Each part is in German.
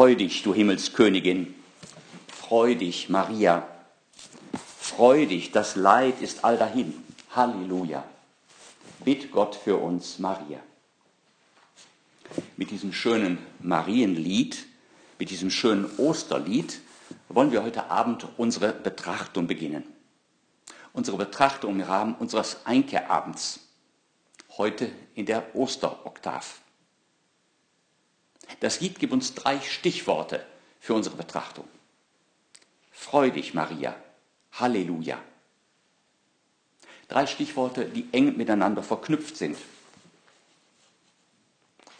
Freu dich, du Himmelskönigin, freu dich, Maria, freu dich, das Leid ist all dahin. Halleluja. Bitt Gott für uns, Maria. Mit diesem schönen Marienlied, mit diesem schönen Osterlied wollen wir heute Abend unsere Betrachtung beginnen. Unsere Betrachtung im Rahmen unseres Einkehrabends, heute in der Osteroktav. Das Lied gibt uns drei Stichworte für unsere Betrachtung. Freu dich, Maria. Halleluja. Drei Stichworte, die eng miteinander verknüpft sind.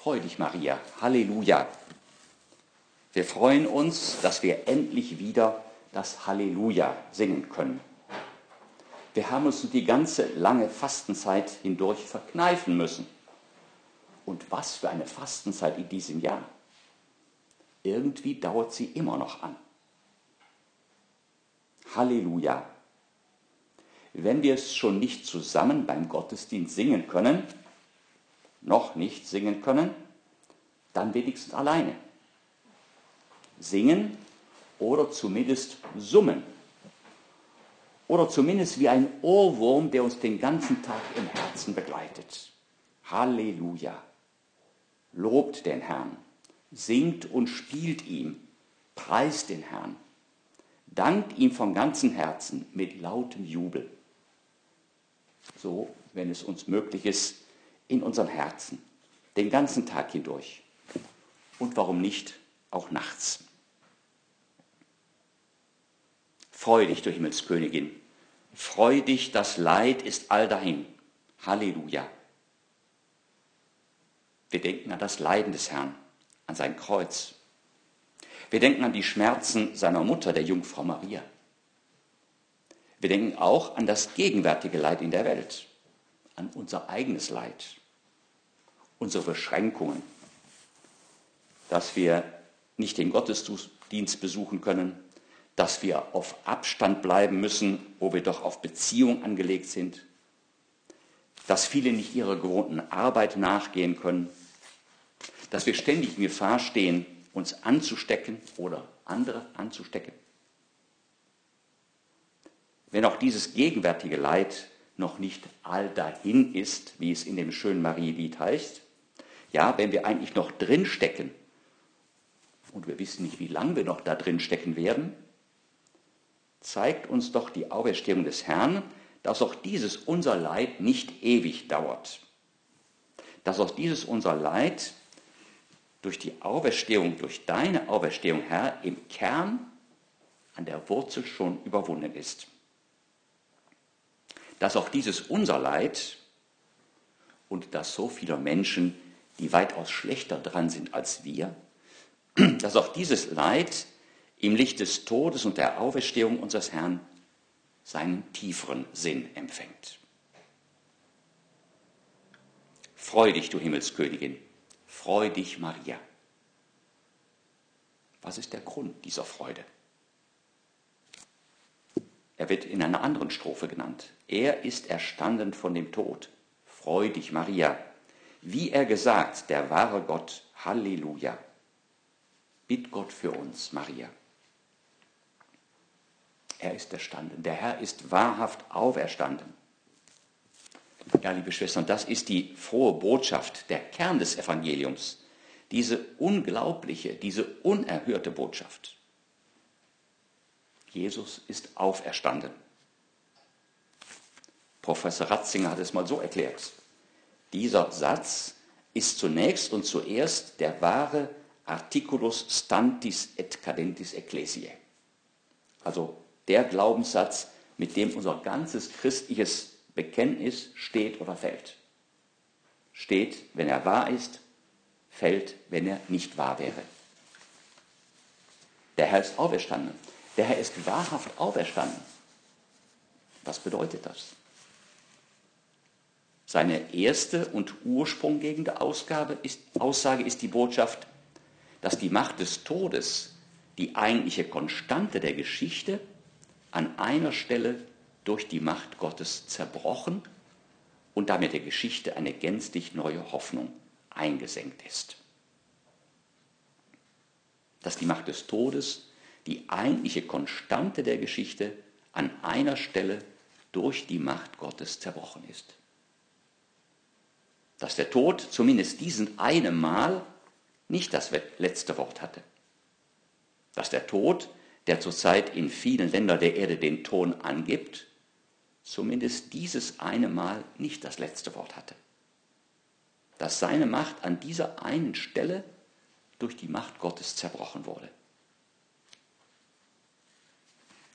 Freu dich, Maria. Halleluja. Wir freuen uns, dass wir endlich wieder das Halleluja singen können. Wir haben uns die ganze lange Fastenzeit hindurch verkneifen müssen. Und was für eine Fastenzeit in diesem Jahr. Irgendwie dauert sie immer noch an. Halleluja. Wenn wir es schon nicht zusammen beim Gottesdienst singen können, noch nicht singen können, dann wenigstens alleine. Singen oder zumindest summen. Oder zumindest wie ein Ohrwurm, der uns den ganzen Tag im Herzen begleitet. Halleluja. Lobt den Herrn, singt und spielt ihm, preist den Herrn, dankt ihm von ganzem Herzen mit lautem Jubel. So, wenn es uns möglich ist, in unseren Herzen, den ganzen Tag hindurch. Und warum nicht auch nachts? Freu dich, du Himmelskönigin. Freu dich, das Leid ist all dahin. Halleluja. Wir denken an das Leiden des Herrn, an sein Kreuz. Wir denken an die Schmerzen seiner Mutter, der Jungfrau Maria. Wir denken auch an das gegenwärtige Leid in der Welt, an unser eigenes Leid, unsere Beschränkungen, dass wir nicht den Gottesdienst besuchen können, dass wir auf Abstand bleiben müssen, wo wir doch auf Beziehung angelegt sind, dass viele nicht ihrer gewohnten Arbeit nachgehen können, dass wir ständig in Gefahr stehen, uns anzustecken oder andere anzustecken. Wenn auch dieses gegenwärtige Leid noch nicht all dahin ist, wie es in dem schönen Marielied heißt, ja, wenn wir eigentlich noch drinstecken und wir wissen nicht, wie lange wir noch da drin stecken werden, zeigt uns doch die Auferstehung des Herrn, dass auch dieses unser Leid nicht ewig dauert. Dass auch dieses unser Leid durch die Auferstehung, durch deine Auferstehung, Herr, im Kern an der Wurzel schon überwunden ist. Dass auch dieses unser Leid und dass so viele Menschen, die weitaus schlechter dran sind als wir, dass auch dieses Leid im Licht des Todes und der Auferstehung unseres Herrn seinen tieferen Sinn empfängt. Freu dich, du Himmelskönigin, Freu dich, Maria. Was ist der Grund dieser Freude? Er wird in einer anderen Strophe genannt. Er ist erstanden von dem Tod. Freu dich, Maria. Wie er gesagt, der wahre Gott, Halleluja. Bitt Gott für uns, Maria. Er ist erstanden. Der Herr ist wahrhaft auferstanden. Ja, liebe Schwestern, das ist die frohe Botschaft, der Kern des Evangeliums. Diese unglaubliche, diese unerhörte Botschaft. Jesus ist auferstanden. Professor Ratzinger hat es mal so erklärt. Dieser Satz ist zunächst und zuerst der wahre Articulus stantis et cadentis ecclesiae. Also der Glaubenssatz, mit dem unser ganzes christliches Bekenntnis steht oder fällt. Steht, wenn er wahr ist, fällt, wenn er nicht wahr wäre. Der Herr ist auferstanden. Der Herr ist wahrhaft auferstanden. Was bedeutet das? Seine erste und ursprunggebende Ausgabe ist, Aussage ist die Botschaft, dass die Macht des Todes, die eigentliche Konstante der Geschichte, an einer Stelle durch die Macht Gottes zerbrochen und damit der Geschichte eine gänzlich neue Hoffnung eingesenkt ist. dass die Macht des Todes, die eigentliche Konstante der Geschichte, an einer Stelle durch die Macht Gottes zerbrochen ist. Dass der Tod zumindest diesen einen Mal nicht das letzte Wort hatte. Dass der Tod, der zurzeit in vielen Ländern der Erde den Ton angibt, zumindest dieses eine Mal nicht das letzte Wort hatte. Dass seine Macht an dieser einen Stelle durch die Macht Gottes zerbrochen wurde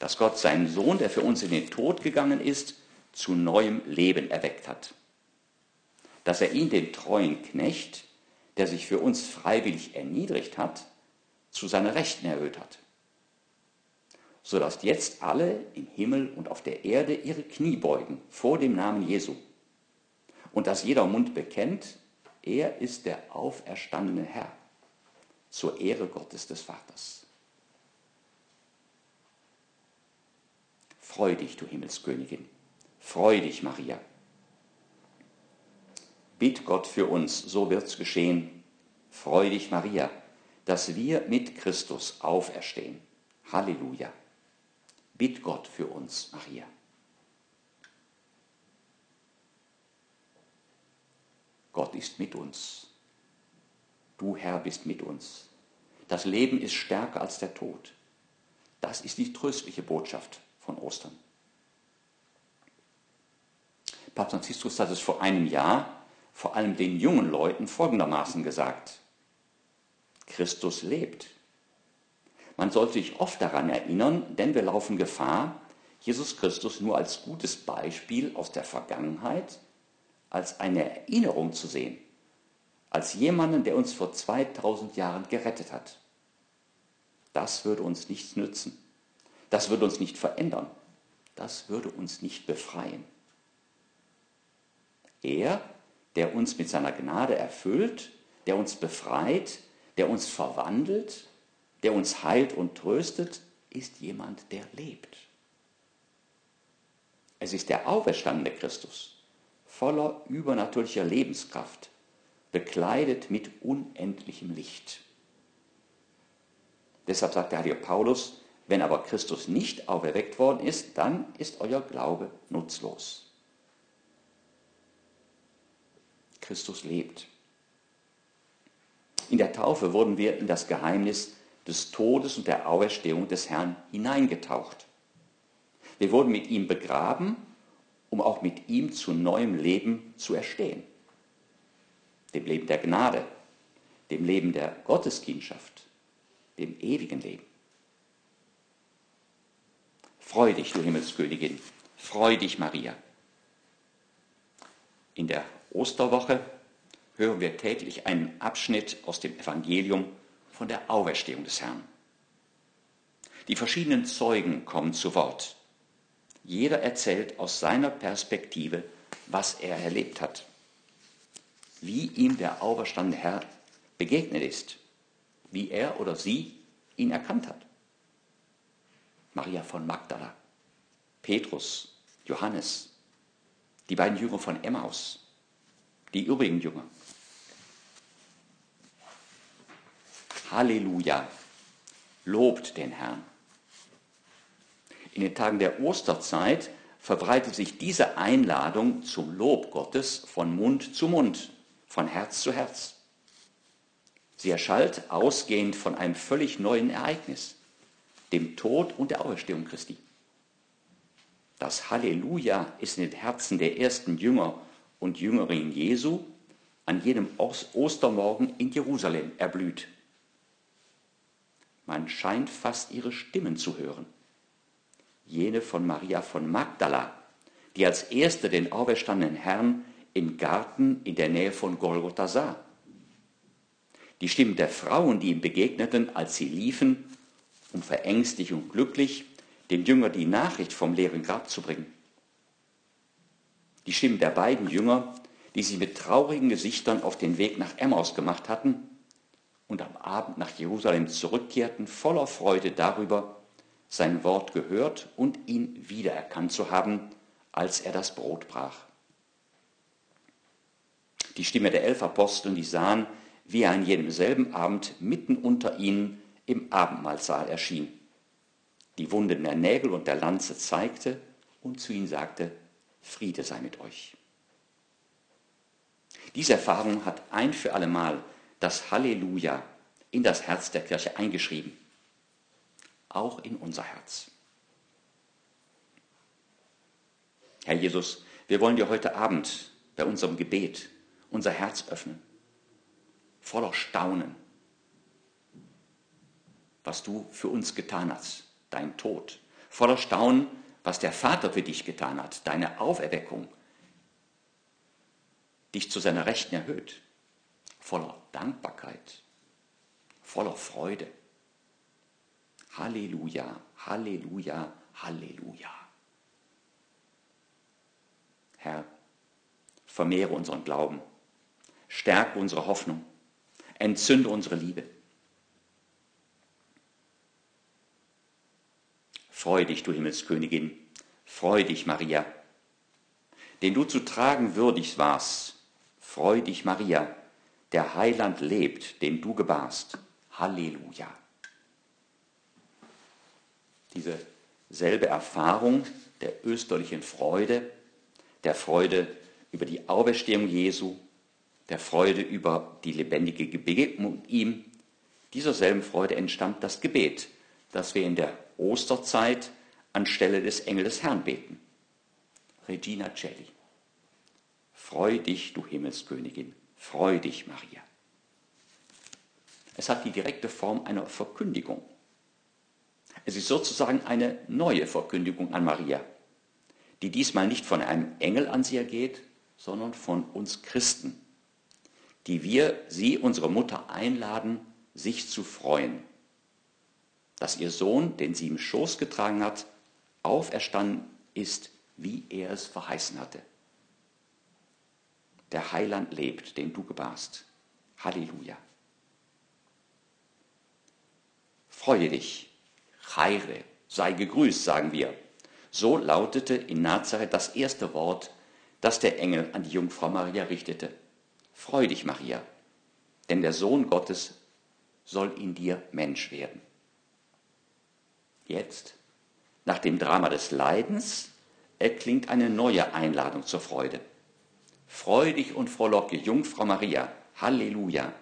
dass Gott seinen Sohn, der für uns in den Tod gegangen ist, zu neuem Leben erweckt hat. Dass er ihn, den treuen Knecht, der sich für uns freiwillig erniedrigt hat, zu seiner Rechten erhöht hat. Sodass jetzt alle im Himmel und auf der Erde ihre Knie beugen vor dem Namen Jesu. Und dass jeder Mund bekennt, er ist der auferstandene Herr, zur Ehre Gottes des Vaters. Freu dich, du Himmelskönigin. Freu dich, Maria. Bitt Gott für uns, so wird's geschehen. Freu dich, Maria, dass wir mit Christus auferstehen. Halleluja. Bitt Gott für uns, Maria. Gott ist mit uns. Du Herr bist mit uns. Das Leben ist stärker als der Tod. Das ist die tröstliche Botschaft von Ostern. Papst Franziskus hat es vor einem Jahr vor allem den jungen Leuten folgendermaßen gesagt. Christus lebt. Man sollte sich oft daran erinnern, denn wir laufen Gefahr, Jesus Christus nur als gutes Beispiel aus der Vergangenheit, als eine Erinnerung zu sehen, als jemanden, der uns vor 2000 Jahren gerettet hat. Das würde uns nichts nützen. Das würde uns nicht verändern. Das würde uns nicht befreien. Er, der uns mit seiner Gnade erfüllt, der uns befreit, der uns verwandelt, der uns heilt und tröstet, ist jemand, der lebt. Es ist der auferstandene Christus, voller übernatürlicher Lebenskraft, bekleidet mit unendlichem Licht. Deshalb sagt der heilige Paulus, wenn aber Christus nicht auferweckt worden ist, dann ist euer Glaube nutzlos. Christus lebt. In der Taufe wurden wir in das Geheimnis des Todes und der Auferstehung des Herrn hineingetaucht. Wir wurden mit ihm begraben, um auch mit ihm zu neuem Leben zu erstehen. Dem Leben der Gnade, dem Leben der Gotteskindschaft, dem ewigen Leben. Freu dich, du Himmelskönigin, freu dich, Maria. In der Osterwoche hören wir täglich einen Abschnitt aus dem Evangelium von der Auferstehung des Herrn. Die verschiedenen Zeugen kommen zu Wort. Jeder erzählt aus seiner Perspektive, was er erlebt hat, wie ihm der auferstandene Herr begegnet ist, wie er oder sie ihn erkannt hat. Maria von Magdala, Petrus, Johannes, die beiden Jünger von Emmaus, die übrigen Jünger. Halleluja, lobt den Herrn. In den Tagen der Osterzeit verbreitet sich diese Einladung zum Lob Gottes von Mund zu Mund, von Herz zu Herz. Sie erschallt ausgehend von einem völlig neuen Ereignis dem Tod und der Auferstehung Christi. Das Halleluja ist in den Herzen der ersten Jünger und Jüngerinnen Jesu an jedem Ostermorgen in Jerusalem erblüht. Man scheint fast ihre Stimmen zu hören. Jene von Maria von Magdala, die als erste den auferstandenen Herrn im Garten in der Nähe von Golgotha sah. Die Stimmen der Frauen, die ihm begegneten, als sie liefen um verängstigt und glücklich dem Jünger die Nachricht vom leeren Grab zu bringen. Die Stimmen der beiden Jünger, die sich mit traurigen Gesichtern auf den Weg nach Emmaus gemacht hatten und am Abend nach Jerusalem zurückkehrten, voller Freude darüber, sein Wort gehört und ihn wiedererkannt zu haben, als er das Brot brach. Die Stimme der elf Aposteln, die sahen, wie er an jedem selben Abend mitten unter ihnen im Abendmahlsaal erschien, die Wunden der Nägel und der Lanze zeigte und zu ihnen sagte, Friede sei mit euch. Diese Erfahrung hat ein für allemal das Halleluja in das Herz der Kirche eingeschrieben, auch in unser Herz. Herr Jesus, wir wollen dir heute Abend bei unserem Gebet unser Herz öffnen, voller Staunen, was du für uns getan hast, dein Tod, voller Staunen, was der Vater für dich getan hat, deine Auferweckung, dich zu seiner Rechten erhöht, voller Dankbarkeit, voller Freude. Halleluja, Halleluja, Halleluja. Herr, vermehre unseren Glauben, stärke unsere Hoffnung, entzünde unsere Liebe. Freu dich, du Himmelskönigin, freu dich, Maria, den du zu tragen würdig warst. Freu dich, Maria, der Heiland lebt, den du gebarst. Halleluja. Diese selbe Erfahrung der österlichen Freude, der Freude über die Auferstehung Jesu, der Freude über die lebendige Begegnung ihm, dieser selben Freude entstammt das Gebet, das wir in der Osterzeit anstelle des Engel des Herrn beten. Regina Celli. Freu dich, du Himmelskönigin, freu dich, Maria. Es hat die direkte Form einer Verkündigung. Es ist sozusagen eine neue Verkündigung an Maria, die diesmal nicht von einem Engel an sie ergeht, sondern von uns Christen, die wir sie, unsere Mutter, einladen, sich zu freuen, dass ihr Sohn, den sie im Schoß getragen hat, auferstanden ist, wie er es verheißen hatte. Der Heiland lebt, den du gebarst. Halleluja. Freue dich, heire, sei gegrüßt, sagen wir. So lautete in Nazareth das erste Wort, das der Engel an die Jungfrau Maria richtete. Freu dich, Maria, denn der Sohn Gottes soll in dir Mensch werden. Jetzt, nach dem Drama des Leidens, erklingt eine neue Einladung zur Freude. Freu dich und frohlocke, Jungfrau Maria, Halleluja,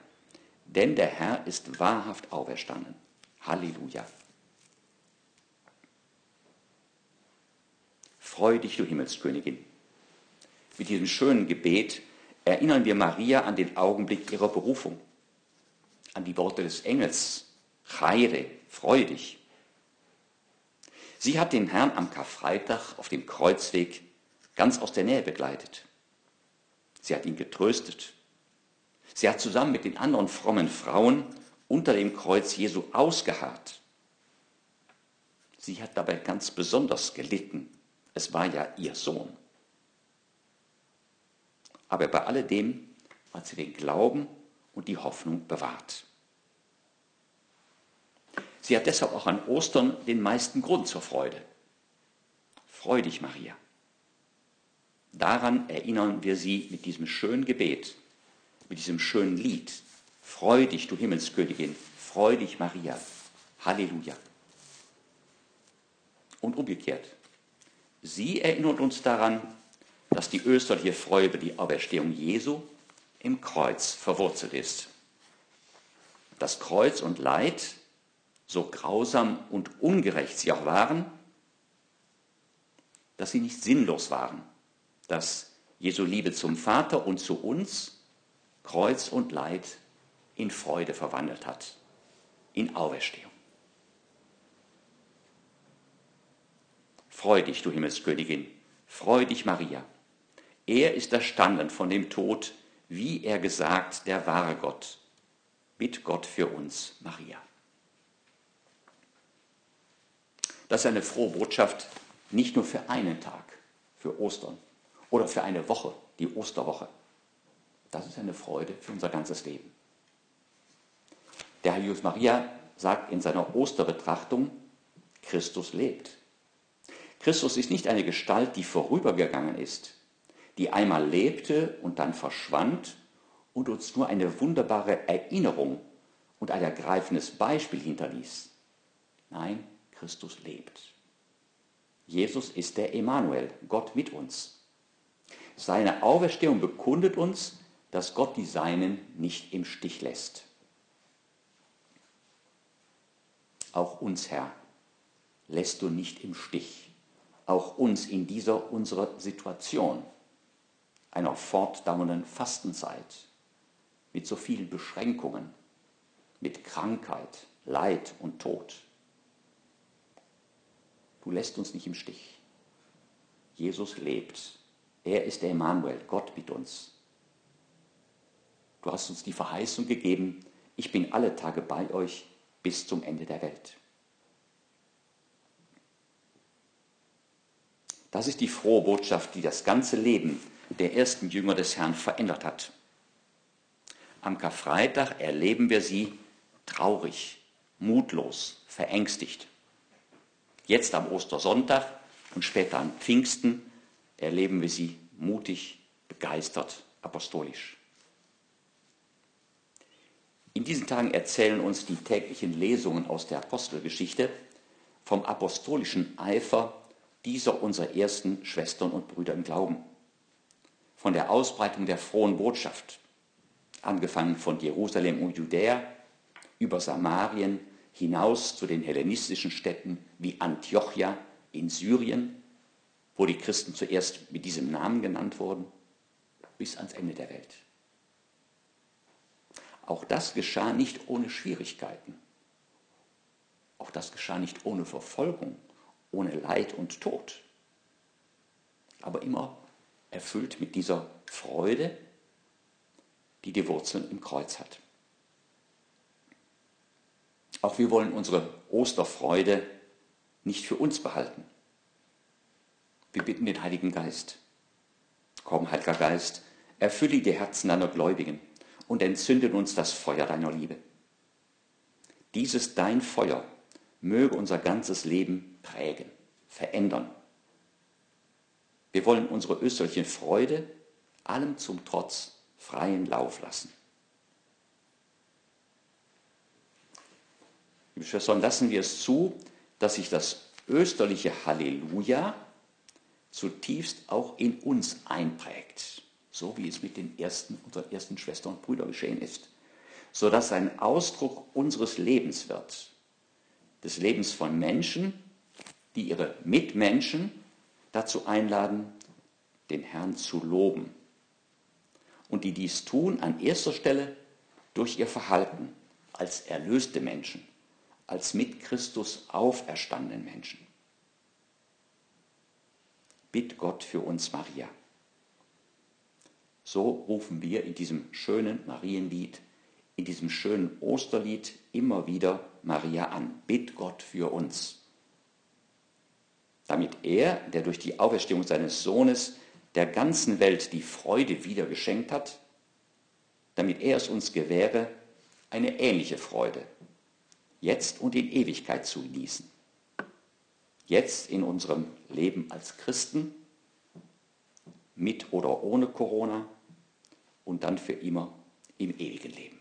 denn der Herr ist wahrhaft auferstanden. Halleluja. Freu dich, du Himmelskönigin. Mit diesem schönen Gebet erinnern wir Maria an den Augenblick ihrer Berufung, an die Worte des Engels. Heire, freu dich. Sie hat den Herrn am Karfreitag auf dem Kreuzweg ganz aus der Nähe begleitet. Sie hat ihn getröstet. Sie hat zusammen mit den anderen frommen Frauen unter dem Kreuz Jesu ausgeharrt. Sie hat dabei ganz besonders gelitten. Es war ja ihr Sohn. Aber bei alledem hat sie den Glauben und die Hoffnung bewahrt. Sie hat deshalb auch an Ostern den meisten Grund zur Freude. Freu dich, Maria. Daran erinnern wir sie mit diesem schönen Gebet, mit diesem schönen Lied. Freu dich, du Himmelskönigin, freu dich, Maria. Halleluja. Und umgekehrt. Sie erinnert uns daran, dass die österliche Freude über die Auferstehung Jesu im Kreuz verwurzelt ist. Das Kreuz und Leid so grausam und ungerecht sie auch waren, dass sie nicht sinnlos waren, dass Jesu Liebe zum Vater und zu uns Kreuz und Leid in Freude verwandelt hat, in Auferstehung. Freu dich, du Himmelskönigin, freu dich, Maria. Er ist erstanden von dem Tod, wie er gesagt, der wahre Gott. Bitt Gott für uns, Maria. Das ist eine frohe Botschaft, nicht nur für einen Tag, für Ostern oder für eine Woche, die Osterwoche. Das ist eine Freude für unser ganzes Leben. Der Herr Jesus Maria sagt in seiner Osterbetrachtung, Christus lebt. Christus ist nicht eine Gestalt, die vorübergegangen ist, die einmal lebte und dann verschwand und uns nur eine wunderbare Erinnerung und ein ergreifendes Beispiel hinterließ. Nein, Christus lebt. Jesus ist der Emanuel, Gott mit uns. Seine Auferstehung bekundet uns, dass Gott die Seinen nicht im Stich lässt. Auch uns, Herr, lässt du nicht im Stich. Auch uns in dieser unserer Situation, einer fortdauernden Fastenzeit, mit so vielen Beschränkungen, mit Krankheit, Leid und Tod. Du lässt uns nicht im Stich. Jesus lebt. Er ist der Emanuel, Gott mit uns. Du hast uns die Verheißung gegeben, ich bin alle Tage bei euch bis zum Ende der Welt. Das ist die frohe Botschaft, die das ganze Leben der ersten Jünger des Herrn verändert hat. Am Karfreitag erleben wir sie traurig, mutlos, verängstigt. Jetzt am Ostersonntag und später an Pfingsten erleben wir sie mutig, begeistert, apostolisch. In diesen Tagen erzählen uns die täglichen Lesungen aus der Apostelgeschichte vom apostolischen Eifer dieser unserer ersten Schwestern und Brüder im Glauben, von der Ausbreitung der frohen Botschaft, angefangen von Jerusalem und Judäa über Samarien hinaus zu den hellenistischen Städten wie Antiochia in Syrien, wo die Christen zuerst mit diesem Namen genannt wurden, bis ans Ende der Welt. Auch das geschah nicht ohne Schwierigkeiten. Auch das geschah nicht ohne Verfolgung, ohne Leid und Tod. Aber immer erfüllt mit dieser Freude, die die Wurzeln im Kreuz hat. Auch wir wollen unsere Osterfreude nicht für uns behalten. Wir bitten den Heiligen Geist. Komm, Heiliger Geist, erfülle die Herzen deiner Gläubigen und entzünde uns das Feuer deiner Liebe. Dieses dein Feuer möge unser ganzes Leben prägen, verändern. Wir wollen unsere österliche Freude allem zum Trotz freien Lauf lassen. Liebe Schwestern, lassen wir es zu, dass sich das österliche Halleluja zutiefst auch in uns einprägt, so wie es mit den ersten, unseren ersten Schwestern und Brüdern geschehen ist, sodass ein Ausdruck unseres Lebens wird, des Lebens von Menschen, die ihre Mitmenschen dazu einladen, den Herrn zu loben und die dies tun an erster Stelle durch ihr Verhalten als erlöste Menschen, als mit Christus auferstandenen Menschen. Bitt Gott für uns, Maria. So rufen wir in diesem schönen Marienlied, in diesem schönen Osterlied immer wieder Maria an. Bitt Gott für uns. Damit er, der durch die Auferstehung seines Sohnes der ganzen Welt die Freude wieder geschenkt hat, damit er es uns gewähre, eine ähnliche Freude jetzt und in Ewigkeit zu genießen. Jetzt in unserem Leben als Christen, mit oder ohne Corona und dann für immer im ewigen Leben.